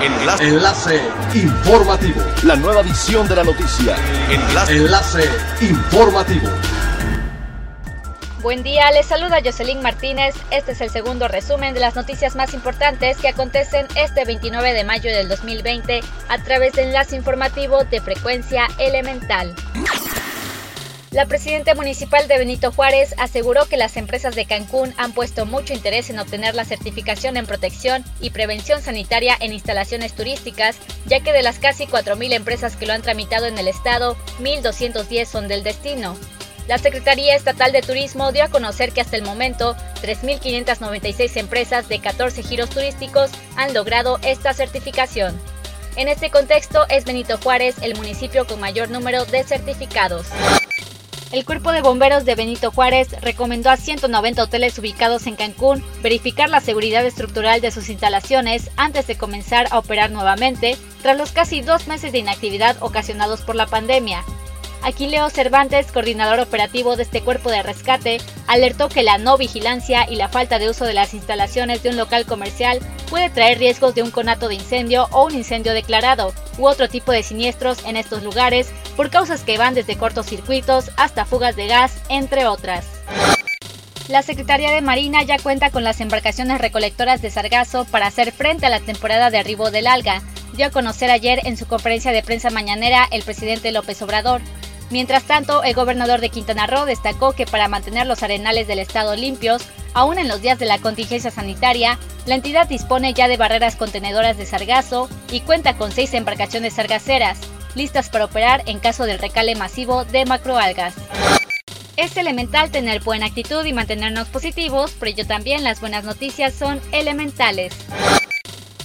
Enlace. Enlace informativo. La nueva edición de la noticia. Enlace. Enlace informativo. Buen día, les saluda Jocelyn Martínez. Este es el segundo resumen de las noticias más importantes que acontecen este 29 de mayo del 2020 a través de enlace informativo de frecuencia elemental. La presidenta municipal de Benito Juárez aseguró que las empresas de Cancún han puesto mucho interés en obtener la certificación en protección y prevención sanitaria en instalaciones turísticas, ya que de las casi 4.000 empresas que lo han tramitado en el estado, 1.210 son del destino. La Secretaría Estatal de Turismo dio a conocer que hasta el momento 3.596 empresas de 14 giros turísticos han logrado esta certificación. En este contexto es Benito Juárez el municipio con mayor número de certificados. El Cuerpo de Bomberos de Benito Juárez recomendó a 190 hoteles ubicados en Cancún verificar la seguridad estructural de sus instalaciones antes de comenzar a operar nuevamente tras los casi dos meses de inactividad ocasionados por la pandemia. Aquileo Cervantes, coordinador operativo de este cuerpo de rescate, alertó que la no vigilancia y la falta de uso de las instalaciones de un local comercial puede traer riesgos de un conato de incendio o un incendio declarado u otro tipo de siniestros en estos lugares por causas que van desde cortocircuitos hasta fugas de gas, entre otras. La Secretaría de Marina ya cuenta con las embarcaciones recolectoras de sargazo para hacer frente a la temporada de arribo del alga, dio a conocer ayer en su conferencia de prensa mañanera el presidente López Obrador. Mientras tanto, el gobernador de Quintana Roo destacó que para mantener los arenales del estado limpios, aún en los días de la contingencia sanitaria, la entidad dispone ya de barreras contenedoras de sargazo y cuenta con seis embarcaciones sargaceras, listas para operar en caso del recale masivo de macroalgas. Es elemental tener buena actitud y mantenernos positivos, pero ello también las buenas noticias son elementales.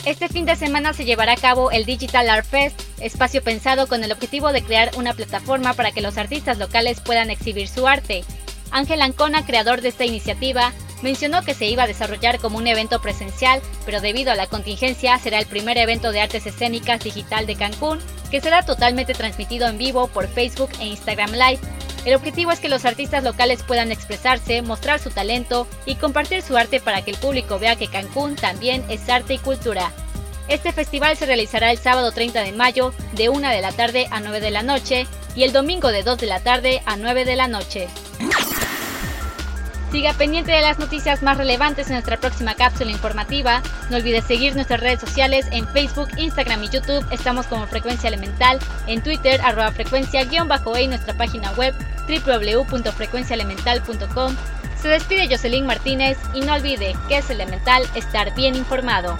Este fin de semana se llevará a cabo el Digital Art Fest, espacio pensado con el objetivo de crear una plataforma para que los artistas locales puedan exhibir su arte. Ángel Ancona, creador de esta iniciativa, mencionó que se iba a desarrollar como un evento presencial, pero debido a la contingencia será el primer evento de artes escénicas digital de Cancún, que será totalmente transmitido en vivo por Facebook e Instagram Live, el objetivo es que los artistas locales puedan expresarse, mostrar su talento y compartir su arte para que el público vea que Cancún también es arte y cultura. Este festival se realizará el sábado 30 de mayo de 1 de la tarde a 9 de la noche y el domingo de 2 de la tarde a 9 de la noche. Siga pendiente de las noticias más relevantes en nuestra próxima cápsula informativa. No olvide seguir nuestras redes sociales en Facebook, Instagram y YouTube. Estamos como Frecuencia Elemental, en Twitter, arroba frecuencia-e y nuestra página web www.frecuenciaelemental.com. Se despide Jocelyn Martínez y no olvide que es elemental estar bien informado.